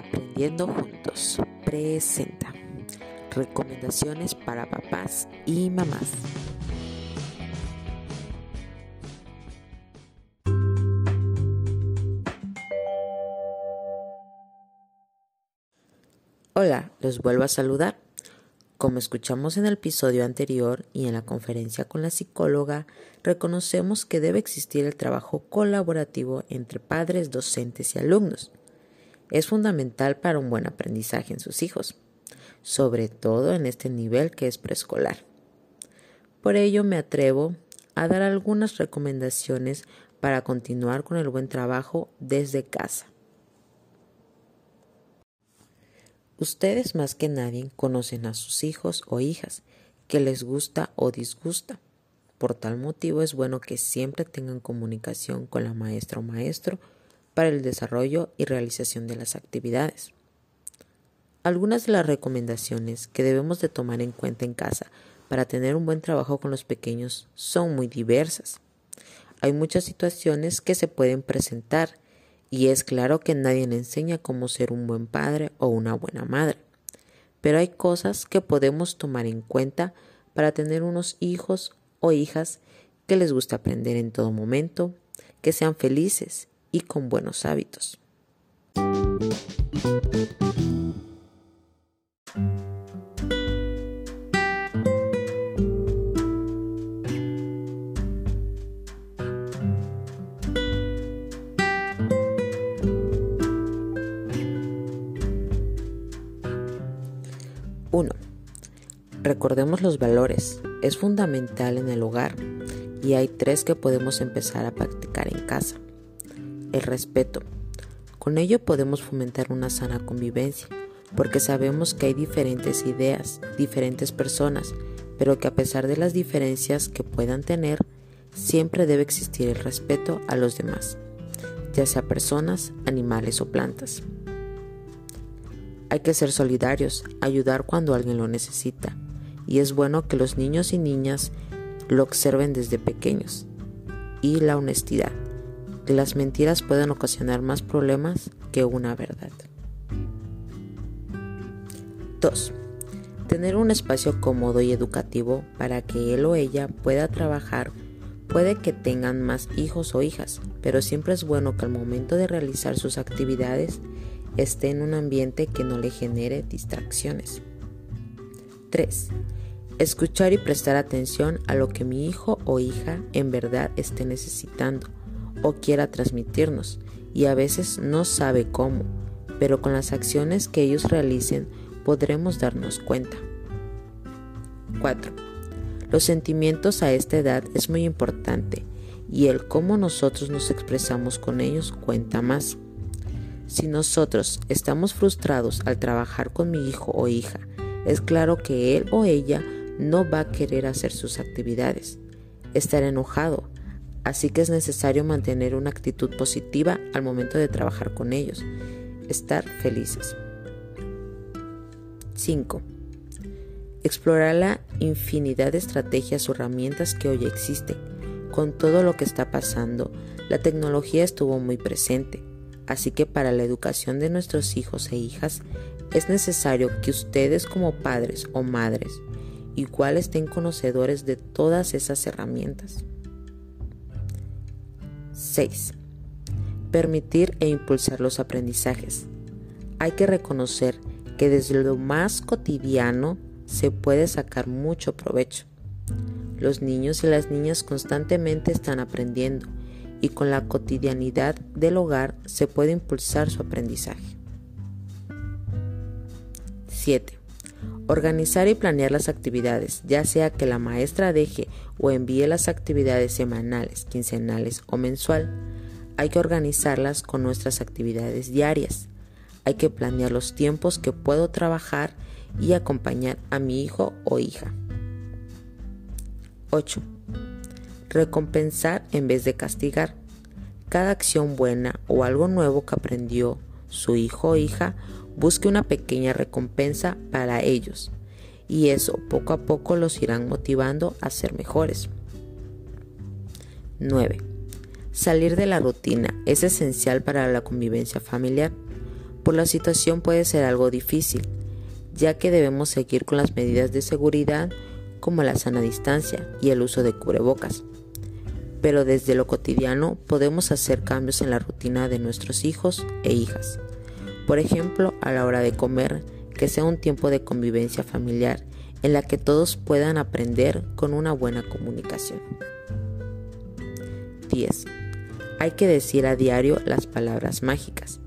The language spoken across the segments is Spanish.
Aprendiendo Juntos presenta recomendaciones para papás y mamás. Hola, los vuelvo a saludar. Como escuchamos en el episodio anterior y en la conferencia con la psicóloga, reconocemos que debe existir el trabajo colaborativo entre padres, docentes y alumnos. Es fundamental para un buen aprendizaje en sus hijos, sobre todo en este nivel que es preescolar. Por ello me atrevo a dar algunas recomendaciones para continuar con el buen trabajo desde casa. Ustedes más que nadie conocen a sus hijos o hijas, que les gusta o disgusta. Por tal motivo es bueno que siempre tengan comunicación con la maestra o maestro para el desarrollo y realización de las actividades. Algunas de las recomendaciones que debemos de tomar en cuenta en casa para tener un buen trabajo con los pequeños son muy diversas. Hay muchas situaciones que se pueden presentar y es claro que nadie le enseña cómo ser un buen padre o una buena madre. Pero hay cosas que podemos tomar en cuenta para tener unos hijos o hijas que les gusta aprender en todo momento, que sean felices y con buenos hábitos. 1. Recordemos los valores. Es fundamental en el hogar y hay tres que podemos empezar a practicar en casa. El respeto. Con ello podemos fomentar una sana convivencia, porque sabemos que hay diferentes ideas, diferentes personas, pero que a pesar de las diferencias que puedan tener, siempre debe existir el respeto a los demás, ya sea personas, animales o plantas. Hay que ser solidarios, ayudar cuando alguien lo necesita. Y es bueno que los niños y niñas lo observen desde pequeños. Y la honestidad, que las mentiras pueden ocasionar más problemas que una verdad. 2. Tener un espacio cómodo y educativo para que él o ella pueda trabajar. Puede que tengan más hijos o hijas, pero siempre es bueno que al momento de realizar sus actividades esté en un ambiente que no le genere distracciones. 3. Escuchar y prestar atención a lo que mi hijo o hija en verdad esté necesitando o quiera transmitirnos y a veces no sabe cómo, pero con las acciones que ellos realicen podremos darnos cuenta. 4. Los sentimientos a esta edad es muy importante y el cómo nosotros nos expresamos con ellos cuenta más. Si nosotros estamos frustrados al trabajar con mi hijo o hija, es claro que él o ella no va a querer hacer sus actividades, estar enojado, así que es necesario mantener una actitud positiva al momento de trabajar con ellos, estar felices. 5. Explorar la infinidad de estrategias o herramientas que hoy existen. Con todo lo que está pasando, la tecnología estuvo muy presente Así que para la educación de nuestros hijos e hijas es necesario que ustedes como padres o madres igual estén conocedores de todas esas herramientas. 6. Permitir e impulsar los aprendizajes. Hay que reconocer que desde lo más cotidiano se puede sacar mucho provecho. Los niños y las niñas constantemente están aprendiendo y con la cotidianidad del hogar se puede impulsar su aprendizaje. 7. Organizar y planear las actividades, ya sea que la maestra deje o envíe las actividades semanales, quincenales o mensual. Hay que organizarlas con nuestras actividades diarias. Hay que planear los tiempos que puedo trabajar y acompañar a mi hijo o hija. 8 recompensar en vez de castigar. Cada acción buena o algo nuevo que aprendió su hijo o hija, busque una pequeña recompensa para ellos y eso poco a poco los irán motivando a ser mejores. 9. Salir de la rutina es esencial para la convivencia familiar. Por la situación puede ser algo difícil, ya que debemos seguir con las medidas de seguridad como la sana distancia y el uso de cubrebocas. Pero desde lo cotidiano podemos hacer cambios en la rutina de nuestros hijos e hijas. Por ejemplo, a la hora de comer, que sea un tiempo de convivencia familiar en la que todos puedan aprender con una buena comunicación. 10. Hay que decir a diario las palabras mágicas.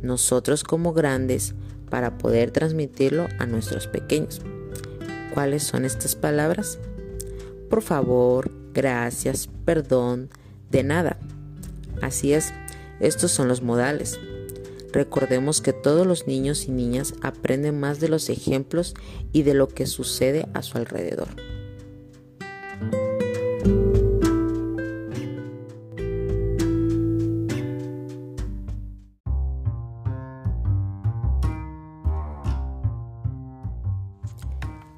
Nosotros como grandes para poder transmitirlo a nuestros pequeños. ¿Cuáles son estas palabras? Por favor, gracias, perdón, de nada. Así es, estos son los modales. Recordemos que todos los niños y niñas aprenden más de los ejemplos y de lo que sucede a su alrededor.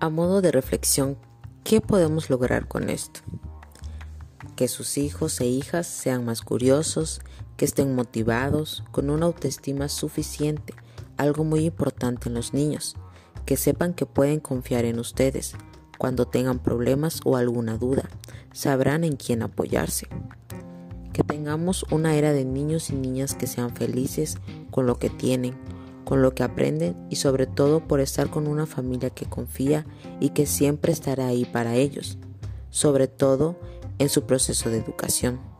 A modo de reflexión, ¿qué podemos lograr con esto? Que sus hijos e hijas sean más curiosos, que estén motivados, con una autoestima suficiente, algo muy importante en los niños, que sepan que pueden confiar en ustedes. Cuando tengan problemas o alguna duda, sabrán en quién apoyarse. Que tengamos una era de niños y niñas que sean felices con lo que tienen, con lo que aprenden y sobre todo por estar con una familia que confía y que siempre estará ahí para ellos, sobre todo en su proceso de educación.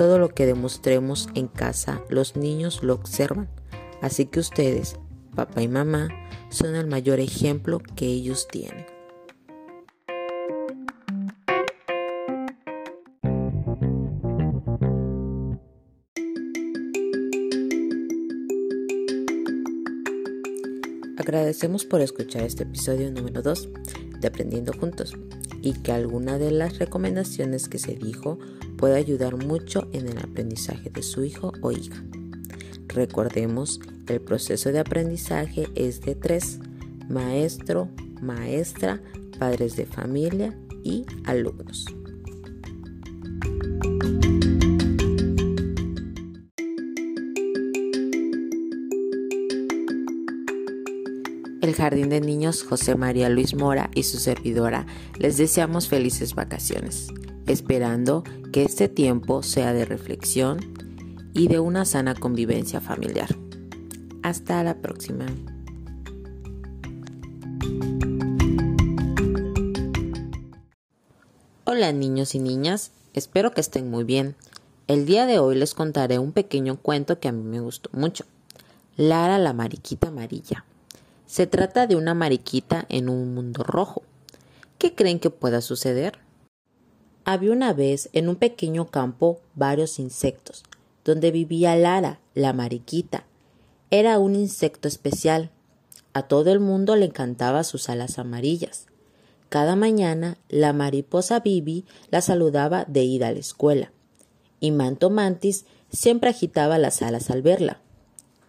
Todo lo que demostremos en casa, los niños lo observan. Así que ustedes, papá y mamá, son el mayor ejemplo que ellos tienen. Agradecemos por escuchar este episodio número 2 de Aprendiendo Juntos y que alguna de las recomendaciones que se dijo puede ayudar mucho en el aprendizaje de su hijo o hija. Recordemos, el proceso de aprendizaje es de tres, maestro, maestra, padres de familia y alumnos. El Jardín de Niños José María Luis Mora y su servidora les deseamos felices vacaciones esperando que este tiempo sea de reflexión y de una sana convivencia familiar. Hasta la próxima. Hola niños y niñas, espero que estén muy bien. El día de hoy les contaré un pequeño cuento que a mí me gustó mucho. Lara la mariquita amarilla. Se trata de una mariquita en un mundo rojo. ¿Qué creen que pueda suceder? Había una vez en un pequeño campo varios insectos, donde vivía Lara, la mariquita. Era un insecto especial. A todo el mundo le encantaba sus alas amarillas. Cada mañana la mariposa Bibi la saludaba de ida a la escuela, y Manto Mantis siempre agitaba las alas al verla.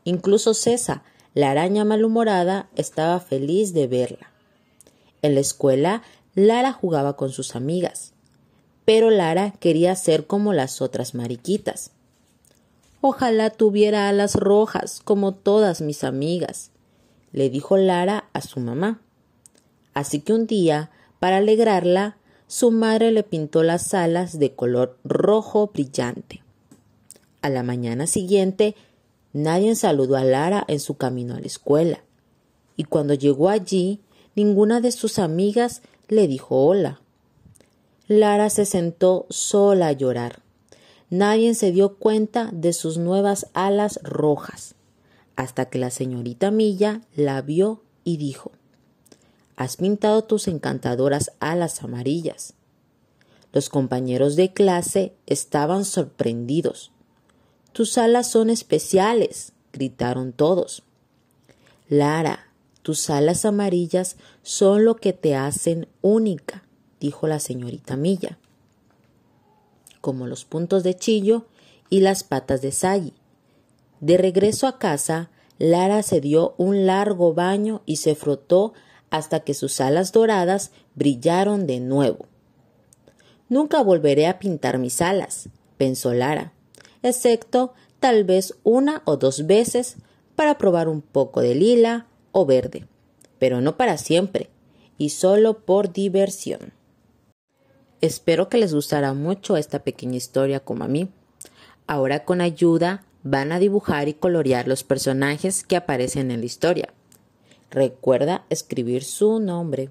Incluso Cesa, la araña malhumorada, estaba feliz de verla. En la escuela, Lara jugaba con sus amigas pero Lara quería ser como las otras mariquitas. Ojalá tuviera alas rojas como todas mis amigas, le dijo Lara a su mamá. Así que un día, para alegrarla, su madre le pintó las alas de color rojo brillante. A la mañana siguiente, nadie saludó a Lara en su camino a la escuela, y cuando llegó allí, ninguna de sus amigas le dijo hola. Lara se sentó sola a llorar. Nadie se dio cuenta de sus nuevas alas rojas, hasta que la señorita Milla la vio y dijo Has pintado tus encantadoras alas amarillas. Los compañeros de clase estaban sorprendidos. Tus alas son especiales, gritaron todos. Lara, tus alas amarillas son lo que te hacen única dijo la señorita Milla, como los puntos de Chillo y las patas de Sally. De regreso a casa, Lara se dio un largo baño y se frotó hasta que sus alas doradas brillaron de nuevo. Nunca volveré a pintar mis alas, pensó Lara, excepto tal vez una o dos veces para probar un poco de lila o verde, pero no para siempre y solo por diversión. Espero que les gustará mucho esta pequeña historia como a mí. Ahora con ayuda van a dibujar y colorear los personajes que aparecen en la historia. Recuerda escribir su nombre.